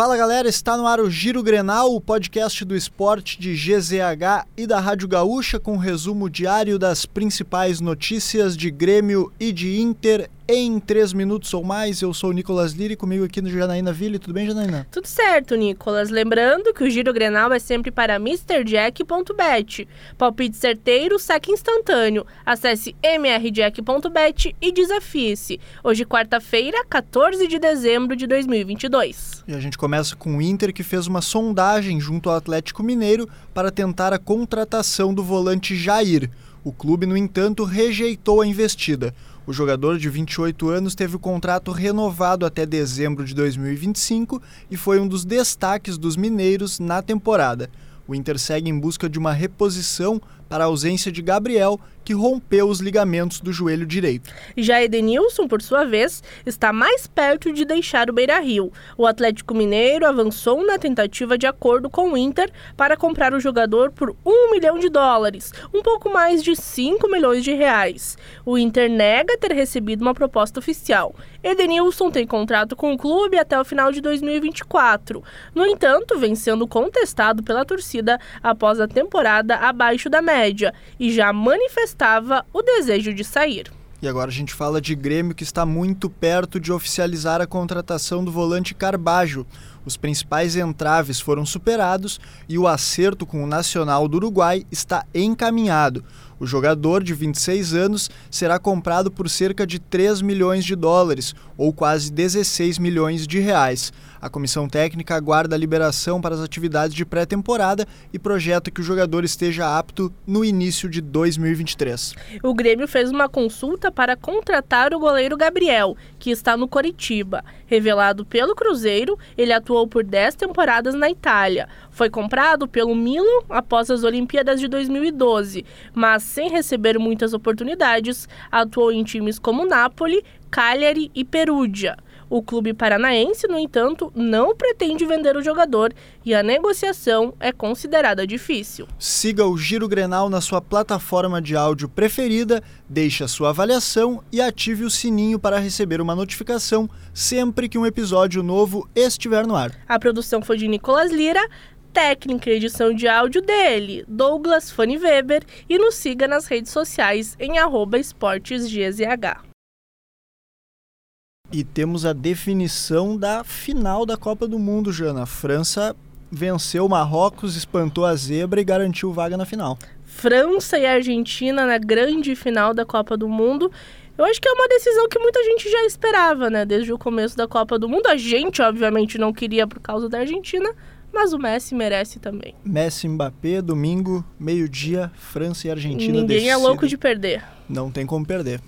Fala galera, está no ar o Giro Grenal, o podcast do esporte de GZH e da Rádio Gaúcha, com resumo diário das principais notícias de Grêmio e de Inter em três minutos ou mais. Eu sou o Nicolas Liri, comigo aqui no Janaína Ville. Tudo bem, Janaína? Tudo certo, Nicolas. Lembrando que o Giro Grenal é sempre para MrJack.bet. Palpite certeiro, saque instantâneo. Acesse mrjack.bet e desafie-se. Hoje, quarta-feira, 14 de dezembro de 2022. E a gente começa com o Inter, que fez uma sondagem junto ao Atlético Mineiro para tentar a contratação do volante Jair. O clube, no entanto, rejeitou a investida. O jogador de 28 anos teve o contrato renovado até dezembro de 2025 e foi um dos destaques dos mineiros na temporada. O Inter segue em busca de uma reposição para a ausência de Gabriel, que rompeu os ligamentos do joelho direito. Já Edenilson, por sua vez, está mais perto de deixar o Beira-Rio. O Atlético Mineiro avançou na tentativa de acordo com o Inter para comprar o jogador por um milhão de dólares, um pouco mais de 5 milhões de reais. O Inter nega ter recebido uma proposta oficial. Edenilson tem contrato com o clube até o final de 2024. No entanto, vem sendo contestado pela torcida após a temporada abaixo da média média e já manifestava o desejo de sair. E agora a gente fala de Grêmio que está muito perto de oficializar a contratação do volante Carbajo. Os principais entraves foram superados e o acerto com o Nacional do Uruguai está encaminhado. O jogador, de 26 anos, será comprado por cerca de 3 milhões de dólares, ou quase 16 milhões de reais. A comissão técnica aguarda a liberação para as atividades de pré-temporada e projeta que o jogador esteja apto no início de 2023. O Grêmio fez uma consulta para contratar o goleiro Gabriel, que está no Coritiba. Revelado pelo Cruzeiro, ele atuou por 10 temporadas na Itália. Foi comprado pelo Milan após as Olimpíadas de 2012, mas sem receber muitas oportunidades, atuou em times como Napoli, Cagliari e Perugia. O clube paranaense, no entanto, não pretende vender o jogador e a negociação é considerada difícil. Siga o Giro Grenal na sua plataforma de áudio preferida, deixe a sua avaliação e ative o sininho para receber uma notificação sempre que um episódio novo estiver no ar. A produção foi de Nicolas Lira técnica e edição de áudio dele, Douglas Fanny Weber, e nos siga nas redes sociais em esportesgzh. E temos a definição da final da Copa do Mundo, Jana. A França venceu o Marrocos, espantou a zebra e garantiu vaga na final. França e Argentina na grande final da Copa do Mundo. Eu acho que é uma decisão que muita gente já esperava, né? Desde o começo da Copa do Mundo. A gente, obviamente, não queria por causa da Argentina, mas o Messi merece também. Messi Mbappé, domingo, meio-dia, França e Argentina. Ninguém decidem. é louco de perder. Não tem como perder.